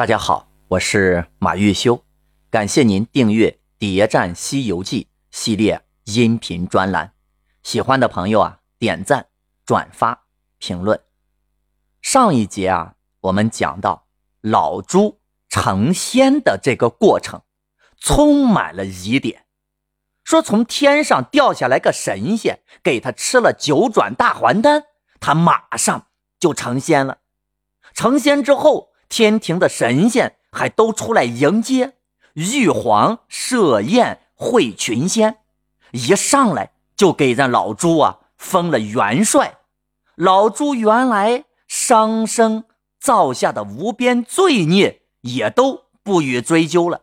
大家好，我是马玉修，感谢您订阅《谍战西游记》系列音频专栏。喜欢的朋友啊，点赞、转发、评论。上一节啊，我们讲到老猪成仙的这个过程，充满了疑点。说从天上掉下来个神仙，给他吃了九转大还丹，他马上就成仙了。成仙之后。天庭的神仙还都出来迎接，玉皇设宴会群仙，一上来就给咱老朱啊封了元帅。老朱原来伤生造下的无边罪孽也都不予追究了。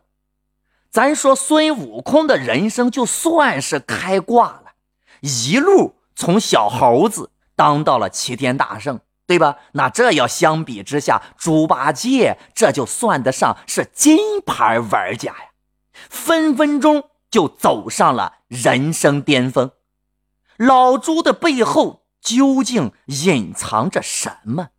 咱说孙悟空的人生就算是开挂了，一路从小猴子当到了齐天大圣。对吧？那这要相比之下，猪八戒这就算得上是金牌玩家呀，分分钟就走上了人生巅峰。老猪的背后究竟隐藏着什么？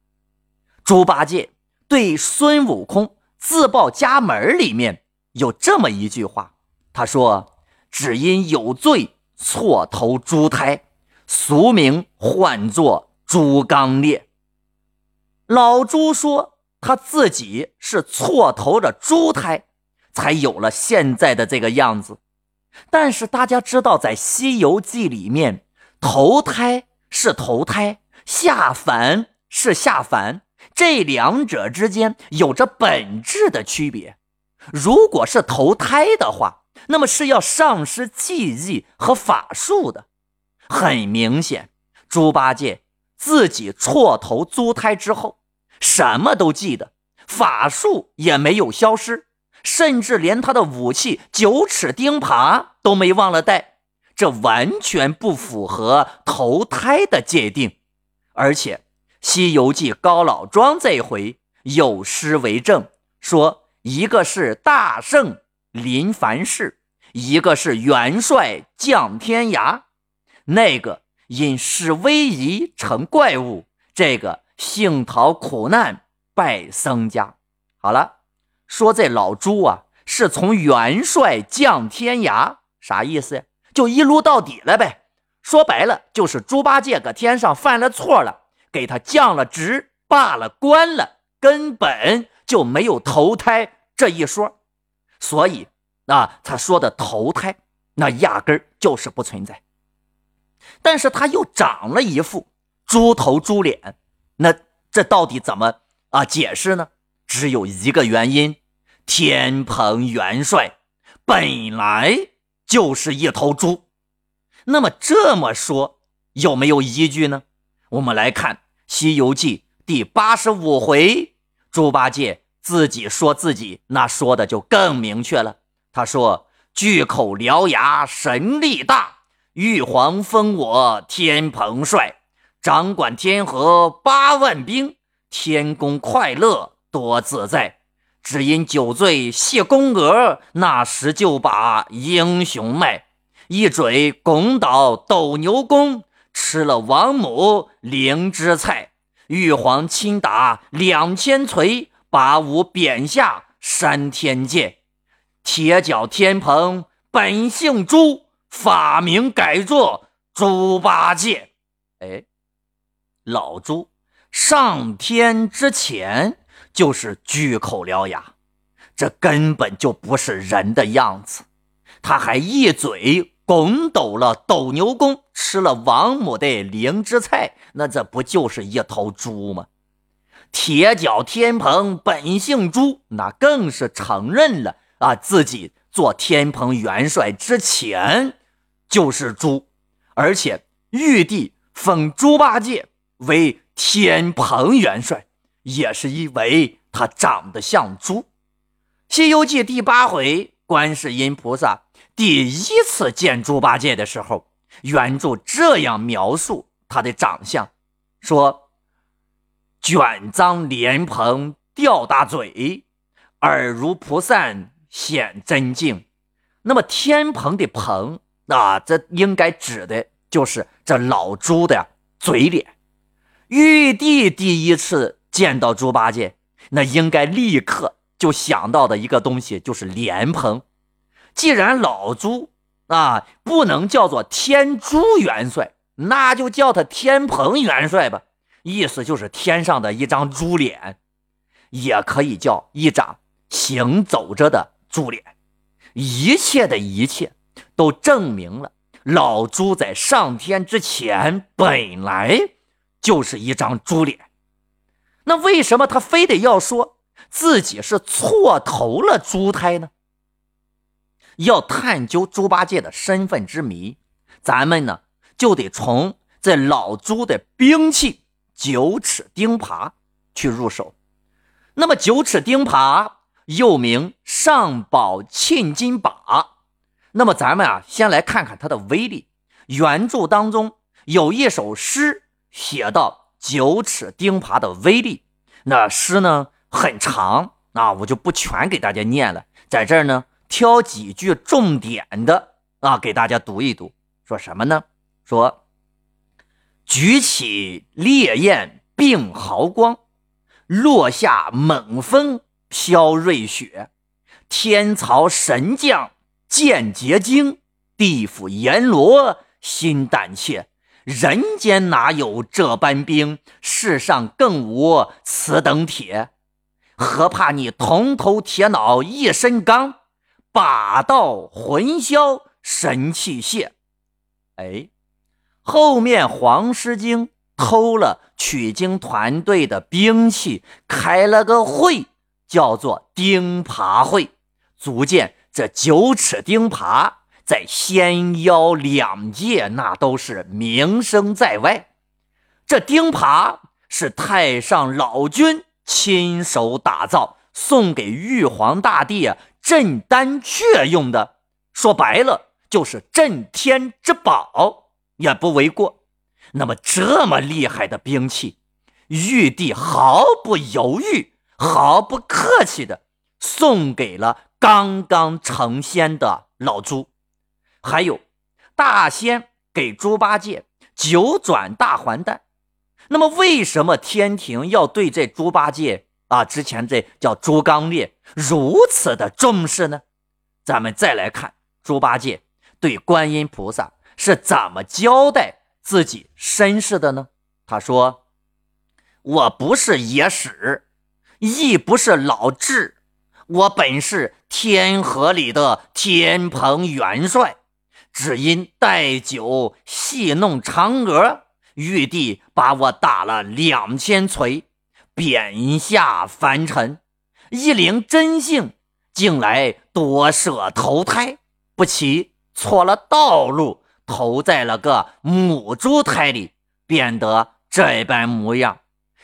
猪八戒对孙悟空自报家门里面有这么一句话，他说：“只因有罪错投猪胎，俗名唤作猪刚鬣。”老朱说：“他自己是错投着猪胎，才有了现在的这个样子。但是大家知道，在《西游记》里面，投胎是投胎，下凡是下凡，这两者之间有着本质的区别。如果是投胎的话，那么是要丧失记忆和法术的。很明显，猪八戒自己错投猪胎之后。”什么都记得，法术也没有消失，甚至连他的武器九齿钉耙都没忘了带，这完全不符合投胎的界定。而且，《西游记》高老庄这回有诗为证，说一个是大圣临凡世，一个是元帅降天涯，那个因施威仪成怪物，这个。幸逃苦难，拜僧家。好了，说这老朱啊，是从元帅降天涯，啥意思呀？就一撸到底了呗。说白了，就是猪八戒搁天上犯了错了，给他降了职，罢了官了，根本就没有投胎这一说。所以啊，他说的投胎，那压根儿就是不存在。但是他又长了一副猪头猪脸。那这到底怎么啊解释呢？只有一个原因：天蓬元帅本来就是一头猪。那么这么说有没有依据呢？我们来看《西游记》第八十五回，猪八戒自己说自己，那说的就更明确了。他说：“巨口獠牙神力大，玉皇封我天蓬帅。”掌管天河八万兵，天宫快乐多自在。只因酒醉谢宫娥，那时就把英雄卖。一嘴拱倒斗牛宫，吃了王母灵芝菜。玉皇亲打两千锤，把我贬下山天界。铁脚天蓬本姓朱，法名改作猪八戒。哎。老猪上天之前就是巨口獠牙，这根本就不是人的样子。他还一嘴拱斗了斗牛宫，吃了王母的灵芝菜，那这不就是一头猪吗？铁脚天蓬本姓朱，那更是承认了啊，自己做天蓬元帅之前就是猪，而且玉帝封猪八戒。为天蓬元帅，也是因为他长得像猪。《西游记》第八回，观世音菩萨第一次见猪八戒的时候，原著这样描述他的长相：说卷张莲蓬吊大嘴，耳如蒲扇显真境。那么天蓬的蓬啊，这应该指的就是这老猪的嘴脸。玉帝第一次见到猪八戒，那应该立刻就想到的一个东西就是莲蓬。既然老猪啊不能叫做天朱元帅，那就叫他天蓬元帅吧。意思就是天上的一张猪脸，也可以叫一张行走着的猪脸。一切的一切都证明了老猪在上天之前本来就是一张猪脸。那为什么他非得要说自己是错投了猪胎呢？要探究猪八戒的身份之谜，咱们呢就得从这老猪的兵器九齿钉耙去入手。那么九齿钉耙又名上宝沁金耙。那么咱们啊先来看看它的威力。原著当中有一首诗写到九齿钉耙的威力，那诗呢很长啊，我就不全给大家念了，在这儿呢。挑几句重点的啊，给大家读一读。说什么呢？说举起烈焰并毫光，落下猛风飘瑞雪。天曹神将见结晶，地府阎罗心胆怯。人间哪有这般兵？世上更无此等铁。何怕你铜头铁脑一身钢？把道魂销神器械，哎，后面黄狮精偷了取经团队的兵器，开了个会，叫做钉耙会。足见这九齿钉耙在仙妖两界那都是名声在外。这钉耙是太上老君亲手打造，送给玉皇大帝。镇丹阙用的，说白了就是镇天之宝，也不为过。那么这么厉害的兵器，玉帝毫不犹豫、毫不客气的送给了刚刚成仙的老猪。还有大仙给猪八戒九转大还丹。那么为什么天庭要对这猪八戒？啊，之前这叫猪刚烈如此的重视呢，咱们再来看猪八戒对观音菩萨是怎么交代自己身世的呢？他说：“我不是野史，亦不是老智，我本是天河里的天蓬元帅，只因带酒戏弄嫦娥，玉帝把我打了两千锤。”贬下凡尘，一灵真性，竟来夺舍投胎，不期错了道路，投在了个母猪胎里，变得这般模样。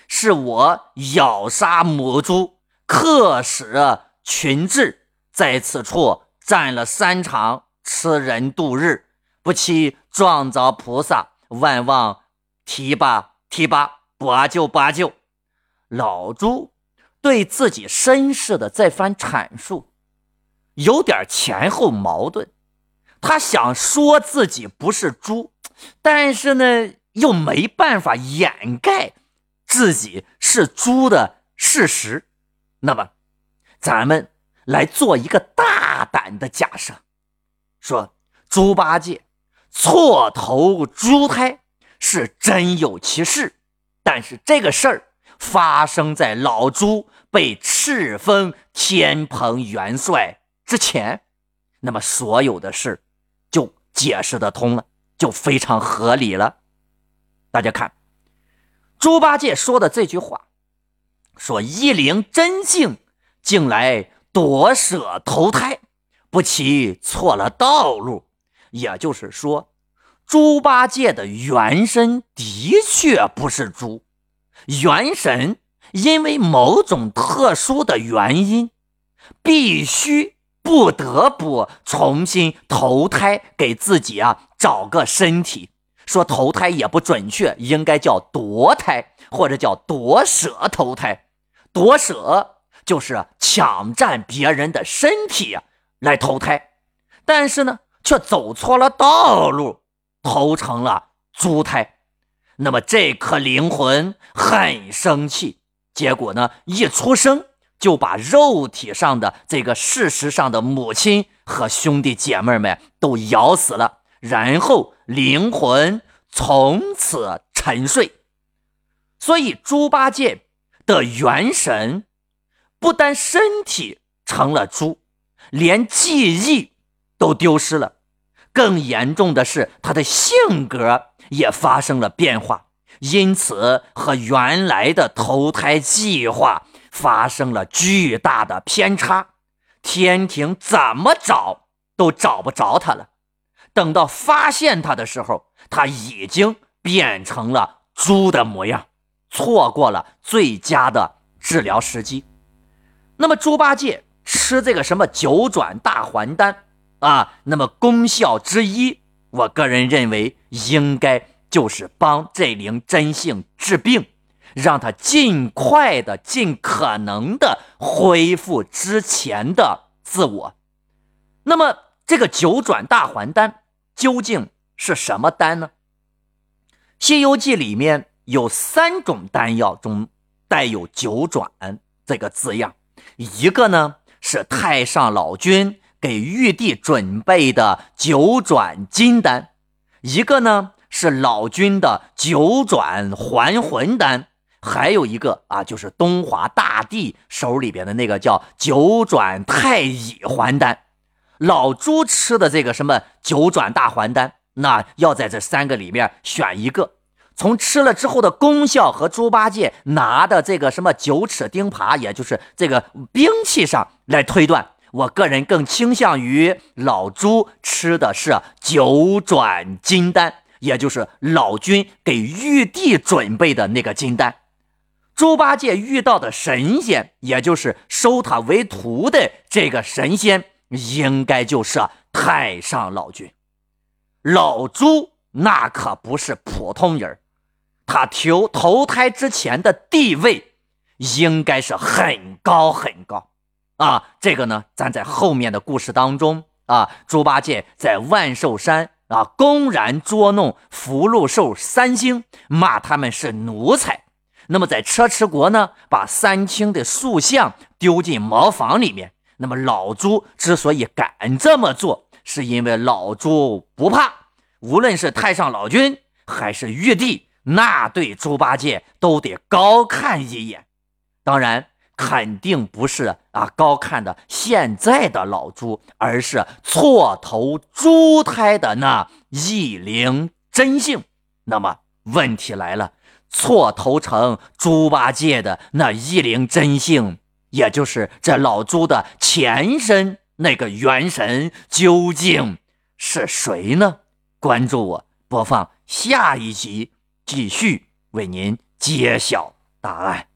是我咬杀母猪，克使群智，在此处战了三场，吃人度日，不期撞着菩萨，万望提拔提拔，拔救拔救。老朱对自己身世的这番阐述，有点前后矛盾。他想说自己不是猪，但是呢，又没办法掩盖自己是猪的事实。那么，咱们来做一个大胆的假设，说猪八戒错投猪胎是真有其事，但是这个事儿。发生在老朱被敕封天蓬元帅之前，那么所有的事就解释得通了，就非常合理了。大家看，猪八戒说的这句话，说一灵真性竟来夺舍投胎，不期错了道路，也就是说，猪八戒的原身的确不是猪。元神因为某种特殊的原因，必须不得不重新投胎，给自己啊找个身体。说投胎也不准确，应该叫夺胎或者叫夺舍投胎。夺舍就是抢占别人的身体来投胎，但是呢，却走错了道路，投成了猪胎。那么这颗灵魂很生气，结果呢，一出生就把肉体上的这个事实上的母亲和兄弟姐妹们都咬死了，然后灵魂从此沉睡。所以猪八戒的元神不但身体成了猪，连记忆都丢失了。更严重的是，他的性格也发生了变化，因此和原来的投胎计划发生了巨大的偏差。天庭怎么找都找不着他了。等到发现他的时候，他已经变成了猪的模样，错过了最佳的治疗时机。那么，猪八戒吃这个什么九转大还丹？啊，那么功效之一，我个人认为应该就是帮这灵真性治病，让他尽快的、尽可能的恢复之前的自我。那么这个九转大还丹究竟是什么丹呢？《西游记》里面有三种丹药中带有“九转”这个字样，一个呢是太上老君。给玉帝准备的九转金丹，一个呢是老君的九转还魂丹，还有一个啊就是东华大帝手里边的那个叫九转太乙还丹。老朱吃的这个什么九转大还丹，那要在这三个里面选一个。从吃了之后的功效和猪八戒拿的这个什么九齿钉耙，也就是这个兵器上来推断。我个人更倾向于老猪吃的是九转金丹，也就是老君给玉帝准备的那个金丹。猪八戒遇到的神仙，也就是收他为徒的这个神仙，应该就是太上老君。老猪那可不是普通人，他投投胎之前的地位应该是很高很高。啊，这个呢，咱在后面的故事当中啊，猪八戒在万寿山啊，公然捉弄福禄寿三星，骂他们是奴才。那么在车迟国呢，把三清的塑像丢进茅房里面。那么老猪之所以敢这么做，是因为老猪不怕，无论是太上老君还是玉帝，那对猪八戒都得高看一眼。当然。肯定不是啊，高看的现在的老猪，而是错投猪胎的那一灵真性。那么问题来了，错投成猪八戒的那一灵真性，也就是这老猪的前身那个元神，究竟是谁呢？关注我，播放下一集，继续为您揭晓答案。